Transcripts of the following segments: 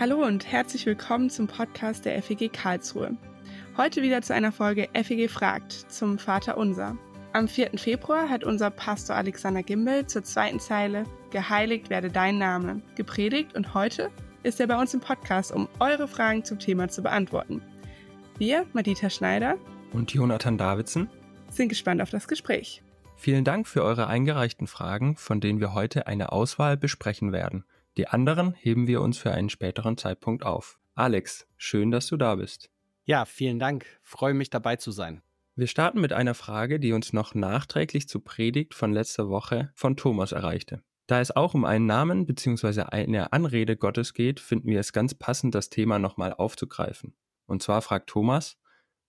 Hallo und herzlich willkommen zum Podcast der FEG Karlsruhe. Heute wieder zu einer Folge FEG fragt zum Vater Unser. Am 4. Februar hat unser Pastor Alexander Gimbel zur zweiten Zeile Geheiligt werde dein Name gepredigt und heute ist er bei uns im Podcast, um eure Fragen zum Thema zu beantworten. Wir, Madita Schneider und Jonathan Davidson, sind gespannt auf das Gespräch. Vielen Dank für eure eingereichten Fragen, von denen wir heute eine Auswahl besprechen werden. Die anderen heben wir uns für einen späteren Zeitpunkt auf. Alex, schön, dass du da bist. Ja, vielen Dank. Freue mich dabei zu sein. Wir starten mit einer Frage, die uns noch nachträglich zur Predigt von letzter Woche von Thomas erreichte. Da es auch um einen Namen bzw. eine Anrede Gottes geht, finden wir es ganz passend, das Thema nochmal aufzugreifen. Und zwar fragt Thomas,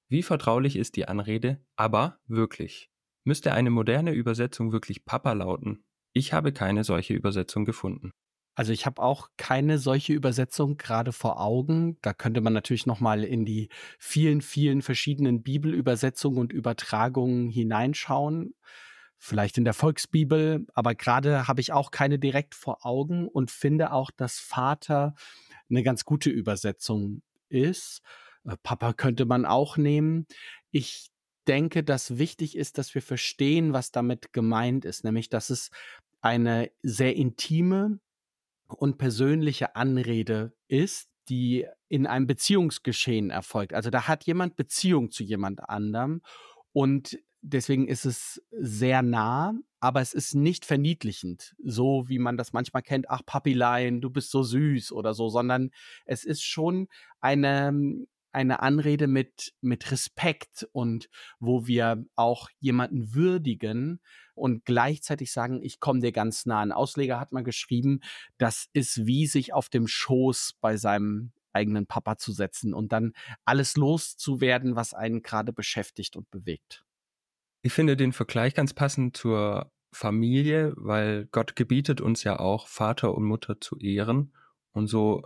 wie vertraulich ist die Anrede, aber wirklich? Müsste eine moderne Übersetzung wirklich Papa lauten? Ich habe keine solche Übersetzung gefunden. Also ich habe auch keine solche Übersetzung gerade vor Augen. Da könnte man natürlich noch mal in die vielen, vielen verschiedenen Bibelübersetzungen und Übertragungen hineinschauen. Vielleicht in der Volksbibel, aber gerade habe ich auch keine direkt vor Augen und finde auch, dass Vater eine ganz gute Übersetzung ist. Äh, Papa könnte man auch nehmen. Ich denke, dass wichtig ist, dass wir verstehen, was damit gemeint ist, nämlich dass es eine sehr intime und persönliche Anrede ist, die in einem Beziehungsgeschehen erfolgt. Also da hat jemand Beziehung zu jemand anderem und deswegen ist es sehr nah, aber es ist nicht verniedlichend, so wie man das manchmal kennt, ach Papilein, du bist so süß oder so, sondern es ist schon eine eine Anrede mit, mit Respekt und wo wir auch jemanden würdigen und gleichzeitig sagen, ich komme dir ganz nah. Ein Ausleger hat mal geschrieben, das ist wie sich auf dem Schoß bei seinem eigenen Papa zu setzen und dann alles loszuwerden, was einen gerade beschäftigt und bewegt. Ich finde den Vergleich ganz passend zur Familie, weil Gott gebietet uns ja auch, Vater und Mutter zu ehren. Und so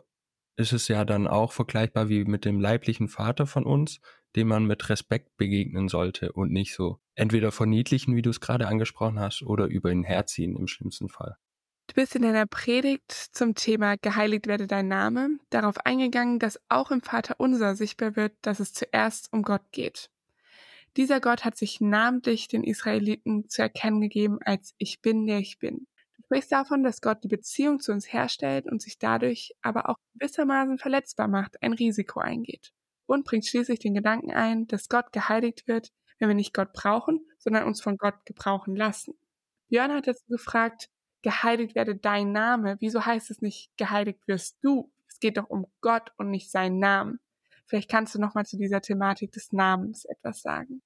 ist es ja dann auch vergleichbar wie mit dem leiblichen Vater von uns, dem man mit Respekt begegnen sollte und nicht so entweder verniedlichen, wie du es gerade angesprochen hast, oder über ihn herziehen im schlimmsten Fall. Du bist in deiner Predigt zum Thema Geheiligt werde dein Name darauf eingegangen, dass auch im Vater unser sichtbar wird, dass es zuerst um Gott geht. Dieser Gott hat sich namentlich den Israeliten zu erkennen gegeben als Ich bin, der ich bin. Sprichst davon, dass Gott die Beziehung zu uns herstellt und sich dadurch aber auch gewissermaßen verletzbar macht, ein Risiko eingeht. Und bringt schließlich den Gedanken ein, dass Gott geheiligt wird, wenn wir nicht Gott brauchen, sondern uns von Gott gebrauchen lassen. Björn hat dazu gefragt, geheiligt werde dein Name. Wieso heißt es nicht, geheiligt wirst du? Es geht doch um Gott und nicht seinen Namen. Vielleicht kannst du noch mal zu dieser Thematik des Namens etwas sagen.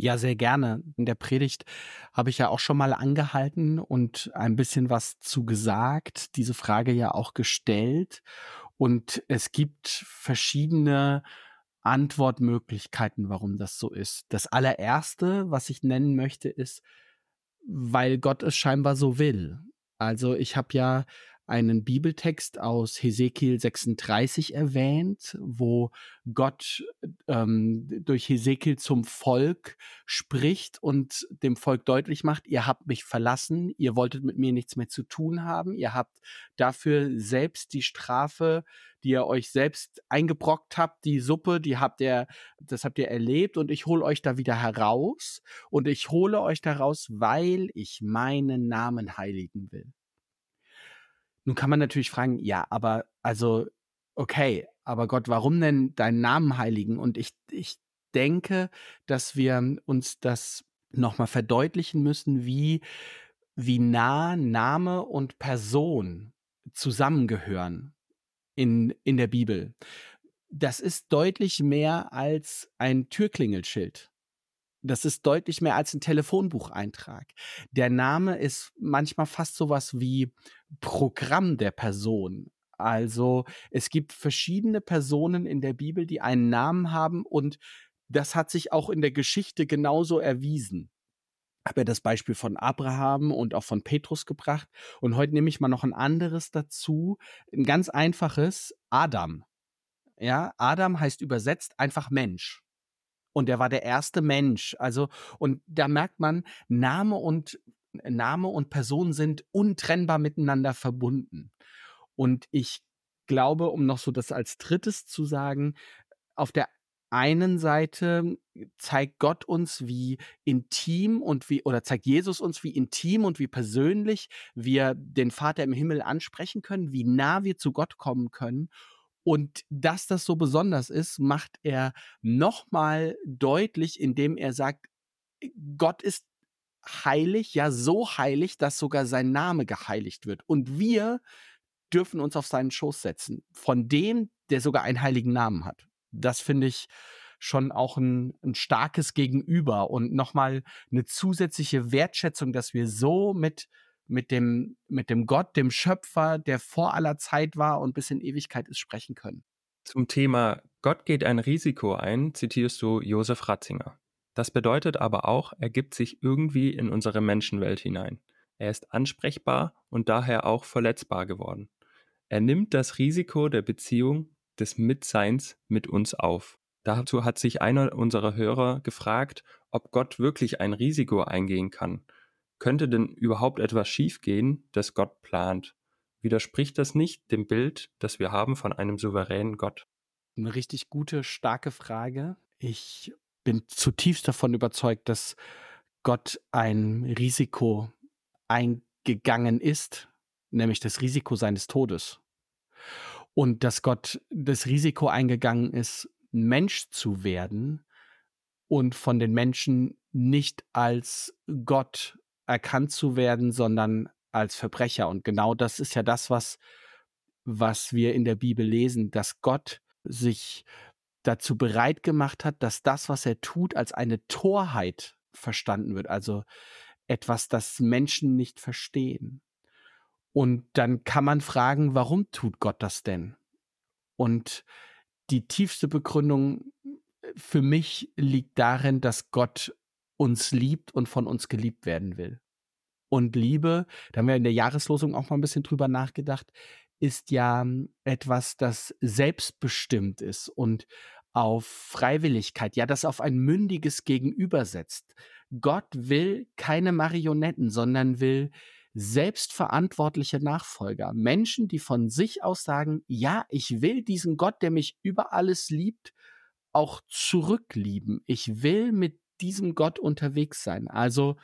Ja, sehr gerne. In der Predigt habe ich ja auch schon mal angehalten und ein bisschen was zu gesagt, diese Frage ja auch gestellt. Und es gibt verschiedene Antwortmöglichkeiten, warum das so ist. Das allererste, was ich nennen möchte, ist, weil Gott es scheinbar so will. Also ich habe ja einen Bibeltext aus Hesekiel 36 erwähnt, wo Gott ähm, durch Hesekiel zum Volk spricht und dem Volk deutlich macht, ihr habt mich verlassen, ihr wolltet mit mir nichts mehr zu tun haben, ihr habt dafür selbst die Strafe, die ihr euch selbst eingebrockt habt, die Suppe, die habt ihr, das habt ihr erlebt und ich hole euch da wieder heraus und ich hole euch daraus, weil ich meinen Namen heiligen will. Nun kann man natürlich fragen, ja, aber also, okay, aber Gott, warum denn deinen Namen heiligen? Und ich, ich denke, dass wir uns das nochmal verdeutlichen müssen, wie, wie nah Name und Person zusammengehören in, in der Bibel. Das ist deutlich mehr als ein Türklingelschild. Das ist deutlich mehr als ein Telefonbucheintrag. Der Name ist manchmal fast sowas wie Programm der Person. Also es gibt verschiedene Personen in der Bibel, die einen Namen haben und das hat sich auch in der Geschichte genauso erwiesen. Ich habe ja das Beispiel von Abraham und auch von Petrus gebracht und heute nehme ich mal noch ein anderes dazu, ein ganz einfaches Adam. Ja, Adam heißt übersetzt einfach Mensch. Und er war der erste Mensch. Also, und da merkt man, Name und Name und Person sind untrennbar miteinander verbunden. Und ich glaube, um noch so das als drittes zu sagen, auf der einen Seite zeigt Gott uns, wie intim und wie, oder zeigt Jesus uns, wie intim und wie persönlich wir den Vater im Himmel ansprechen können, wie nah wir zu Gott kommen können. Und dass das so besonders ist, macht er nochmal deutlich, indem er sagt, Gott ist heilig, ja so heilig, dass sogar sein Name geheiligt wird. Und wir dürfen uns auf seinen Schoß setzen, von dem, der sogar einen heiligen Namen hat. Das finde ich schon auch ein, ein starkes Gegenüber und nochmal eine zusätzliche Wertschätzung, dass wir so mit, mit, dem, mit dem Gott, dem Schöpfer, der vor aller Zeit war und bis in Ewigkeit ist, sprechen können. Zum Thema Gott geht ein Risiko ein, zitierst du Josef Ratzinger. Das bedeutet aber auch, er gibt sich irgendwie in unsere Menschenwelt hinein. Er ist ansprechbar und daher auch verletzbar geworden. Er nimmt das Risiko der Beziehung des Mitseins mit uns auf. Dazu hat sich einer unserer Hörer gefragt, ob Gott wirklich ein Risiko eingehen kann. Könnte denn überhaupt etwas schiefgehen, das Gott plant? Widerspricht das nicht dem Bild, das wir haben von einem souveränen Gott? Eine richtig gute, starke Frage. Ich bin zutiefst davon überzeugt, dass Gott ein Risiko eingegangen ist, nämlich das Risiko seines Todes. Und dass Gott das Risiko eingegangen ist, Mensch zu werden und von den Menschen nicht als Gott erkannt zu werden, sondern als Verbrecher. Und genau das ist ja das, was, was wir in der Bibel lesen, dass Gott sich dazu bereit gemacht hat, dass das, was er tut, als eine Torheit verstanden wird, also etwas, das Menschen nicht verstehen. Und dann kann man fragen, warum tut Gott das denn? Und die tiefste Begründung für mich liegt darin, dass Gott uns liebt und von uns geliebt werden will. Und Liebe, da haben wir in der Jahreslosung auch mal ein bisschen drüber nachgedacht, ist ja hm, etwas, das selbstbestimmt ist und auf Freiwilligkeit, ja, das auf ein mündiges Gegenüber setzt. Gott will keine Marionetten, sondern will selbstverantwortliche Nachfolger. Menschen, die von sich aus sagen, ja, ich will diesen Gott, der mich über alles liebt, auch zurücklieben. Ich will mit diesem Gott unterwegs sein. Also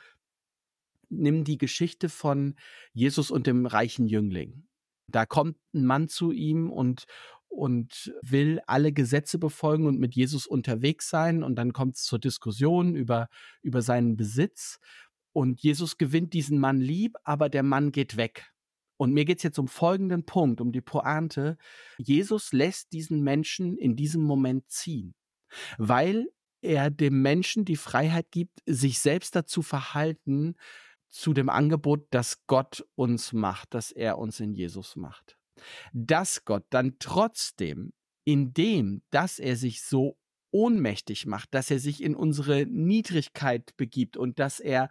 nimm die Geschichte von Jesus und dem reichen Jüngling. Da kommt ein Mann zu ihm und, und will alle Gesetze befolgen und mit Jesus unterwegs sein. Und dann kommt es zur Diskussion über, über seinen Besitz. Und Jesus gewinnt diesen Mann lieb, aber der Mann geht weg. Und mir geht es jetzt um folgenden Punkt, um die Pointe. Jesus lässt diesen Menschen in diesem Moment ziehen, weil er dem Menschen die Freiheit gibt, sich selbst dazu verhalten, zu dem Angebot, das Gott uns macht, das er uns in Jesus macht. Dass Gott dann trotzdem, indem, dass er sich so ohnmächtig macht, dass er sich in unsere Niedrigkeit begibt und dass er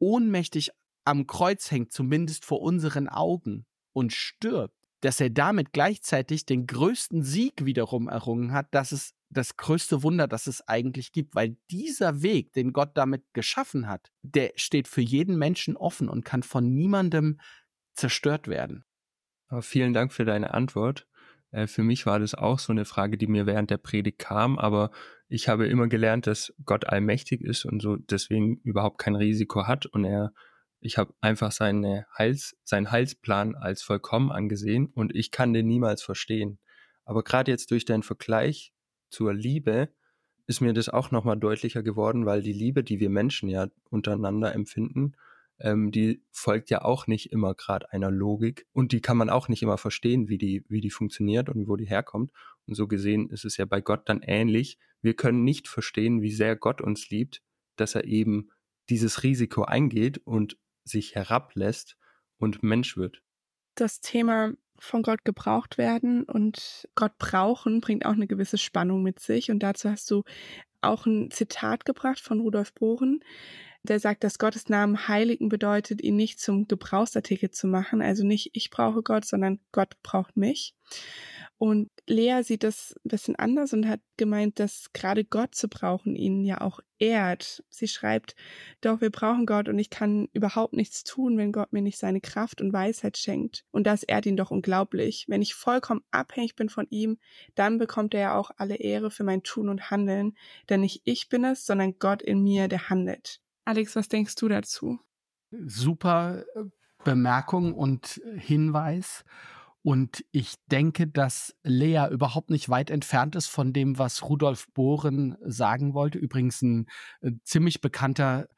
ohnmächtig am Kreuz hängt, zumindest vor unseren Augen, und stirbt, dass er damit gleichzeitig den größten Sieg wiederum errungen hat, das ist das größte Wunder, das es eigentlich gibt, weil dieser Weg, den Gott damit geschaffen hat, der steht für jeden Menschen offen und kann von niemandem zerstört werden. Vielen Dank für deine Antwort. Äh, für mich war das auch so eine Frage, die mir während der Predigt kam, aber ich habe immer gelernt, dass Gott allmächtig ist und so deswegen überhaupt kein Risiko hat und er ich habe einfach seine Heils, seinen Heilsplan als vollkommen angesehen und ich kann den niemals verstehen. Aber gerade jetzt durch deinen Vergleich zur Liebe ist mir das auch nochmal deutlicher geworden, weil die Liebe, die wir Menschen ja untereinander empfinden, ähm, die folgt ja auch nicht immer gerade einer Logik und die kann man auch nicht immer verstehen, wie die, wie die funktioniert und wo die herkommt. Und so gesehen ist es ja bei Gott dann ähnlich. Wir können nicht verstehen, wie sehr Gott uns liebt, dass er eben dieses Risiko eingeht und sich herablässt und Mensch wird. Das Thema von Gott gebraucht werden und Gott brauchen bringt auch eine gewisse Spannung mit sich. Und dazu hast du auch ein Zitat gebracht von Rudolf Bohren der sagt, dass Gottes Namen heiligen bedeutet, ihn nicht zum Gebrauchsartikel zu machen. Also nicht ich brauche Gott, sondern Gott braucht mich. Und Lea sieht das ein bisschen anders und hat gemeint, dass gerade Gott zu brauchen ihn ja auch ehrt. Sie schreibt, doch wir brauchen Gott und ich kann überhaupt nichts tun, wenn Gott mir nicht seine Kraft und Weisheit schenkt. Und das ehrt ihn doch unglaublich. Wenn ich vollkommen abhängig bin von ihm, dann bekommt er ja auch alle Ehre für mein Tun und Handeln. Denn nicht ich bin es, sondern Gott in mir, der handelt. Alex, was denkst du dazu? Super äh, Bemerkung und Hinweis. Und ich denke, dass Lea überhaupt nicht weit entfernt ist von dem, was Rudolf Bohren sagen wollte. Übrigens ein äh, ziemlich bekannter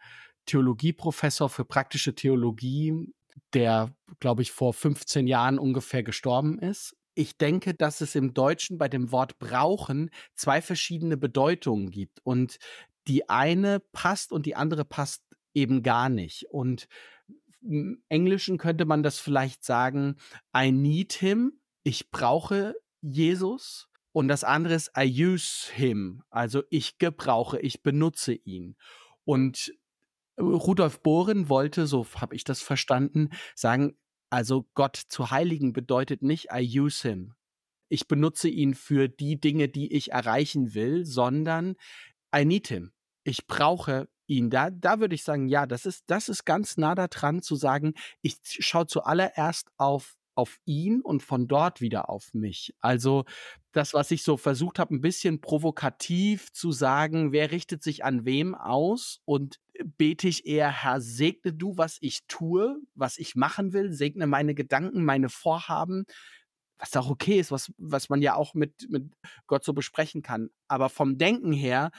Theologieprofessor für praktische Theologie, der, glaube ich, vor 15 Jahren ungefähr gestorben ist. Ich denke, dass es im Deutschen bei dem Wort brauchen zwei verschiedene Bedeutungen gibt. Und die eine passt und die andere passt eben gar nicht. Und im Englischen könnte man das vielleicht sagen, I need him, ich brauche Jesus. Und das andere ist I use him, also ich gebrauche, ich benutze ihn. Und Rudolf Bohren wollte, so habe ich das verstanden, sagen, also Gott zu heiligen bedeutet nicht I use him. Ich benutze ihn für die Dinge, die ich erreichen will, sondern I need him. Ich brauche ihn. Da, da würde ich sagen, ja, das ist, das ist ganz nah daran zu sagen, ich schaue zuallererst auf auf ihn und von dort wieder auf mich. Also das, was ich so versucht habe, ein bisschen provokativ zu sagen, wer richtet sich an wem aus und bete ich eher, Herr, segne du, was ich tue, was ich machen will, segne meine Gedanken, meine Vorhaben, was auch okay ist, was, was man ja auch mit, mit Gott so besprechen kann. Aber vom Denken her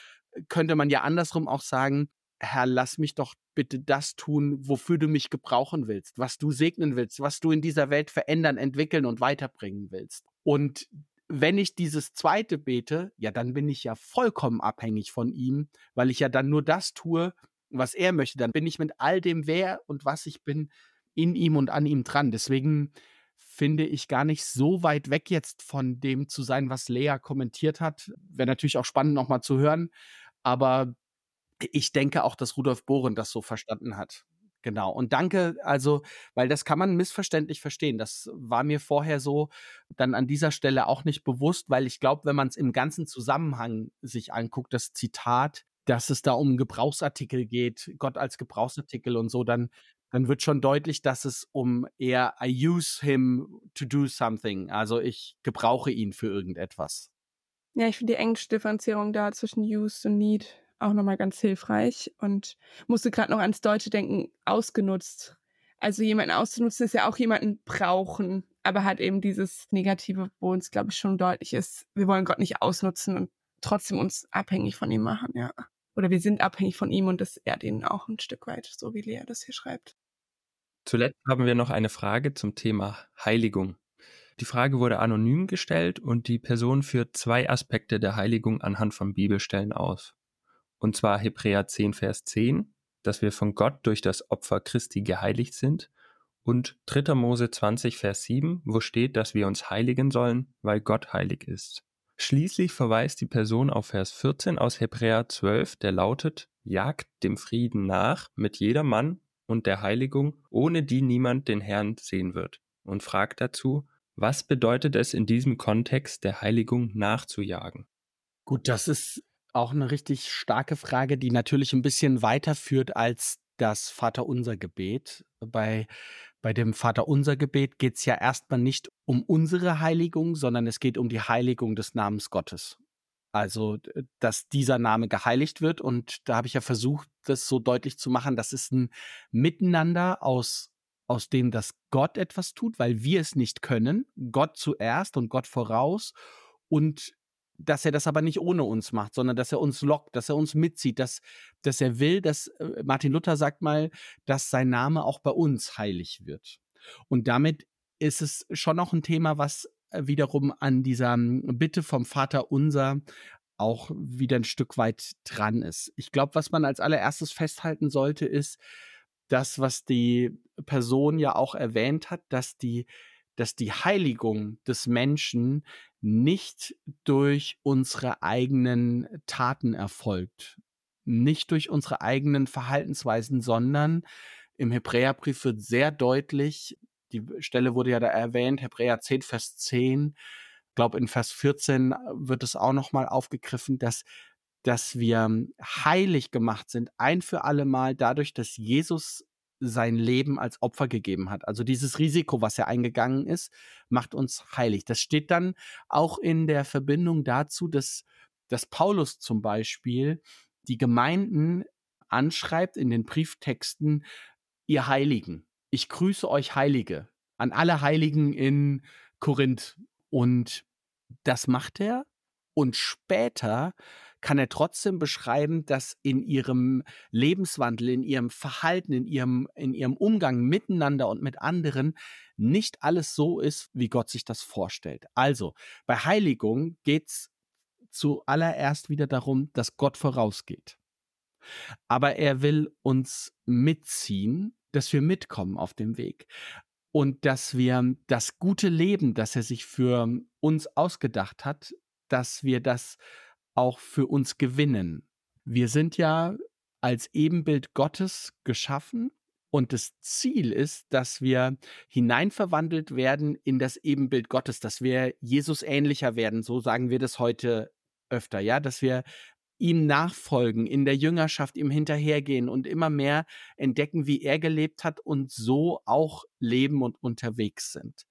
könnte man ja andersrum auch sagen, Herr, lass mich doch bitte das tun, wofür du mich gebrauchen willst, was du segnen willst, was du in dieser Welt verändern, entwickeln und weiterbringen willst. Und wenn ich dieses zweite bete, ja, dann bin ich ja vollkommen abhängig von ihm, weil ich ja dann nur das tue, was er möchte. Dann bin ich mit all dem, wer und was ich bin, in ihm und an ihm dran. Deswegen finde ich gar nicht so weit weg jetzt von dem zu sein, was Lea kommentiert hat. Wäre natürlich auch spannend nochmal zu hören. Aber ich denke auch, dass Rudolf Bohren das so verstanden hat. Genau. Und danke, also, weil das kann man missverständlich verstehen. Das war mir vorher so dann an dieser Stelle auch nicht bewusst, weil ich glaube, wenn man es im ganzen Zusammenhang sich anguckt, das Zitat, dass es da um Gebrauchsartikel geht, Gott als Gebrauchsartikel und so, dann, dann wird schon deutlich, dass es um eher I use him to do something. Also ich gebrauche ihn für irgendetwas. Ja, ich finde die englische Differenzierung da zwischen used und need auch nochmal ganz hilfreich und musste gerade noch ans Deutsche denken, ausgenutzt. Also jemanden auszunutzen ist ja auch jemanden brauchen, aber hat eben dieses Negative, wo uns, glaube ich, schon deutlich ist, wir wollen Gott nicht ausnutzen und trotzdem uns abhängig von ihm machen, ja. Oder wir sind abhängig von ihm und das ehrt ihn auch ein Stück weit, so wie Lea das hier schreibt. Zuletzt haben wir noch eine Frage zum Thema Heiligung. Die Frage wurde anonym gestellt und die Person führt zwei Aspekte der Heiligung anhand von Bibelstellen aus und zwar Hebräer 10, Vers 10, dass wir von Gott durch das Opfer Christi geheiligt sind und 3. Mose 20, Vers 7, wo steht, dass wir uns heiligen sollen, weil Gott heilig ist. Schließlich verweist die Person auf Vers 14 aus Hebräer 12, der lautet, jagt dem Frieden nach mit jeder Mann und der Heiligung, ohne die niemand den Herrn sehen wird, und fragt dazu, was bedeutet es in diesem Kontext der Heiligung nachzujagen? Gut, das ist auch eine richtig starke Frage, die natürlich ein bisschen weiterführt als das Vaterunser-Gebet. Bei, bei dem Vaterunser-Gebet geht es ja erstmal nicht um unsere Heiligung, sondern es geht um die Heiligung des Namens Gottes. Also, dass dieser Name geheiligt wird. Und da habe ich ja versucht, das so deutlich zu machen, das ist ein Miteinander aus, aus dem, dass Gott etwas tut, weil wir es nicht können. Gott zuerst und Gott voraus. Und dass er das aber nicht ohne uns macht, sondern dass er uns lockt, dass er uns mitzieht, dass, dass er will, dass äh, Martin Luther sagt mal, dass sein Name auch bei uns heilig wird. Und damit ist es schon noch ein Thema, was äh, wiederum an dieser hm, Bitte vom Vater unser auch wieder ein Stück weit dran ist. Ich glaube, was man als allererstes festhalten sollte, ist das, was die Person ja auch erwähnt hat, dass die dass die Heiligung des Menschen nicht durch unsere eigenen Taten erfolgt, nicht durch unsere eigenen Verhaltensweisen, sondern im Hebräerbrief wird sehr deutlich, die Stelle wurde ja da erwähnt, Hebräer 10, Vers 10, glaube, in Vers 14 wird es auch nochmal aufgegriffen, dass, dass wir heilig gemacht sind, ein für alle Mal dadurch, dass Jesus sein Leben als Opfer gegeben hat. Also dieses Risiko, was er eingegangen ist, macht uns heilig. Das steht dann auch in der Verbindung dazu, dass, dass Paulus zum Beispiel die Gemeinden anschreibt in den Brieftexten, ihr Heiligen. Ich grüße euch Heilige, an alle Heiligen in Korinth. Und das macht er. Und später kann er trotzdem beschreiben, dass in ihrem Lebenswandel, in ihrem Verhalten, in ihrem, in ihrem Umgang miteinander und mit anderen nicht alles so ist, wie Gott sich das vorstellt. Also, bei Heiligung geht es zuallererst wieder darum, dass Gott vorausgeht. Aber er will uns mitziehen, dass wir mitkommen auf dem Weg und dass wir das gute Leben, das er sich für uns ausgedacht hat, dass wir das auch für uns gewinnen. Wir sind ja als Ebenbild Gottes geschaffen und das Ziel ist, dass wir hineinverwandelt werden in das Ebenbild Gottes, dass wir Jesus ähnlicher werden. So sagen wir das heute öfter, ja, dass wir ihm nachfolgen, in der Jüngerschaft ihm hinterhergehen und immer mehr entdecken, wie er gelebt hat und so auch leben und unterwegs sind.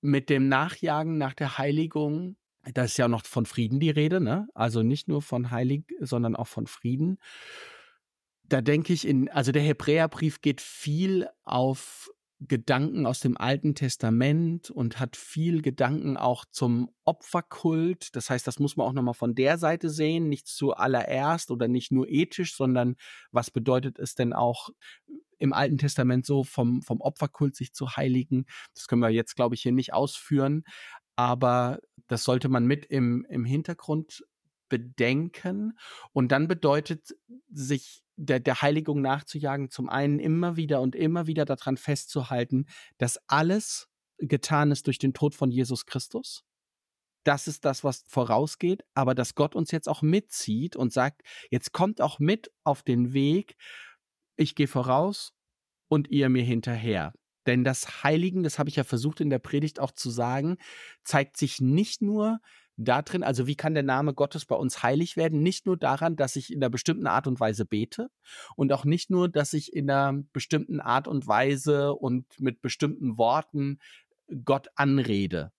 Mit dem Nachjagen nach der Heiligung, da ist ja noch von Frieden die Rede, ne? Also nicht nur von Heilig, sondern auch von Frieden. Da denke ich in, also der Hebräerbrief geht viel auf Gedanken aus dem Alten Testament und hat viel Gedanken auch zum Opferkult. Das heißt, das muss man auch nochmal von der Seite sehen, nicht zuallererst oder nicht nur ethisch, sondern was bedeutet es denn auch im Alten Testament so vom, vom Opferkult sich zu heiligen. Das können wir jetzt, glaube ich, hier nicht ausführen, aber das sollte man mit im, im Hintergrund bedenken. Und dann bedeutet sich der, der Heiligung nachzujagen, zum einen immer wieder und immer wieder daran festzuhalten, dass alles getan ist durch den Tod von Jesus Christus. Das ist das, was vorausgeht, aber dass Gott uns jetzt auch mitzieht und sagt, jetzt kommt auch mit auf den Weg, ich gehe voraus und ihr mir hinterher. Denn das Heiligen, das habe ich ja versucht in der Predigt auch zu sagen, zeigt sich nicht nur da drin, also wie kann der Name Gottes bei uns heilig werden? Nicht nur daran, dass ich in einer bestimmten Art und Weise bete und auch nicht nur, dass ich in einer bestimmten Art und Weise und mit bestimmten Worten Gott anrede,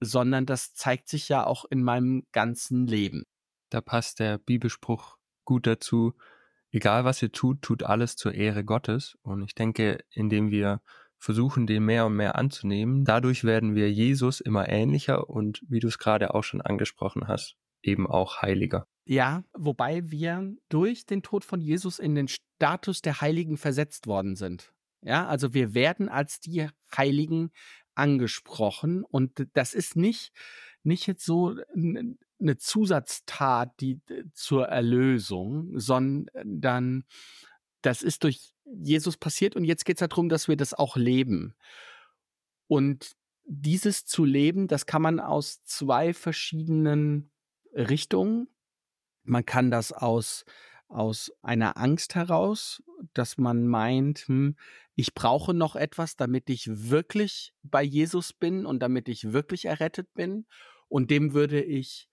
sondern das zeigt sich ja auch in meinem ganzen Leben. Da passt der Bibelspruch gut dazu. Egal was ihr tut, tut alles zur Ehre Gottes. Und ich denke, indem wir versuchen, den mehr und mehr anzunehmen. Dadurch werden wir Jesus immer ähnlicher und, wie du es gerade auch schon angesprochen hast, eben auch heiliger. Ja, wobei wir durch den Tod von Jesus in den Status der Heiligen versetzt worden sind. Ja, also wir werden als die Heiligen angesprochen und das ist nicht, nicht jetzt so eine Zusatztat, die zur Erlösung, sondern das ist durch Jesus passiert und jetzt geht es darum, dass wir das auch leben. Und dieses zu leben, das kann man aus zwei verschiedenen Richtungen. Man kann das aus, aus einer Angst heraus, dass man meint, hm, ich brauche noch etwas, damit ich wirklich bei Jesus bin und damit ich wirklich errettet bin. Und dem würde ich,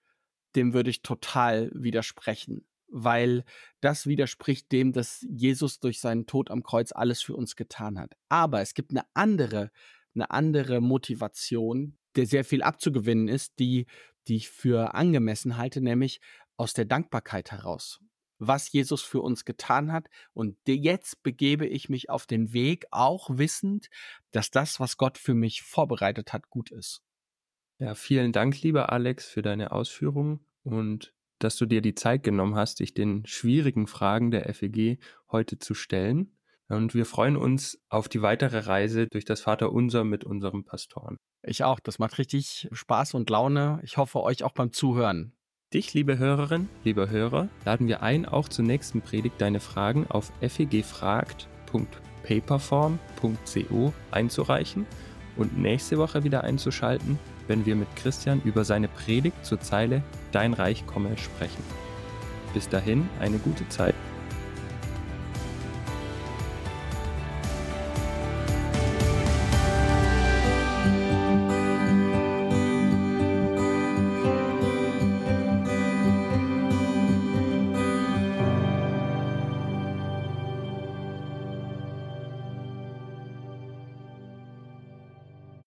dem würde ich total widersprechen weil das widerspricht dem, dass Jesus durch seinen Tod am Kreuz alles für uns getan hat. Aber es gibt eine andere, eine andere Motivation, der sehr viel abzugewinnen ist, die, die ich für angemessen halte, nämlich aus der Dankbarkeit heraus. Was Jesus für uns getan hat. Und jetzt begebe ich mich auf den Weg, auch wissend, dass das, was Gott für mich vorbereitet hat, gut ist. Ja, vielen Dank, lieber Alex, für deine Ausführungen und dass du dir die Zeit genommen hast, dich den schwierigen Fragen der FEG heute zu stellen. Und wir freuen uns auf die weitere Reise durch das Vaterunser mit unserem Pastoren. Ich auch. Das macht richtig Spaß und Laune. Ich hoffe, euch auch beim Zuhören. Dich, liebe Hörerin, lieber Hörer, laden wir ein, auch zur nächsten Predigt deine Fragen auf fegfragt.paperform.co einzureichen und nächste Woche wieder einzuschalten, wenn wir mit Christian über seine Predigt zur Zeile Dein Reich komme sprechen. Bis dahin eine gute Zeit.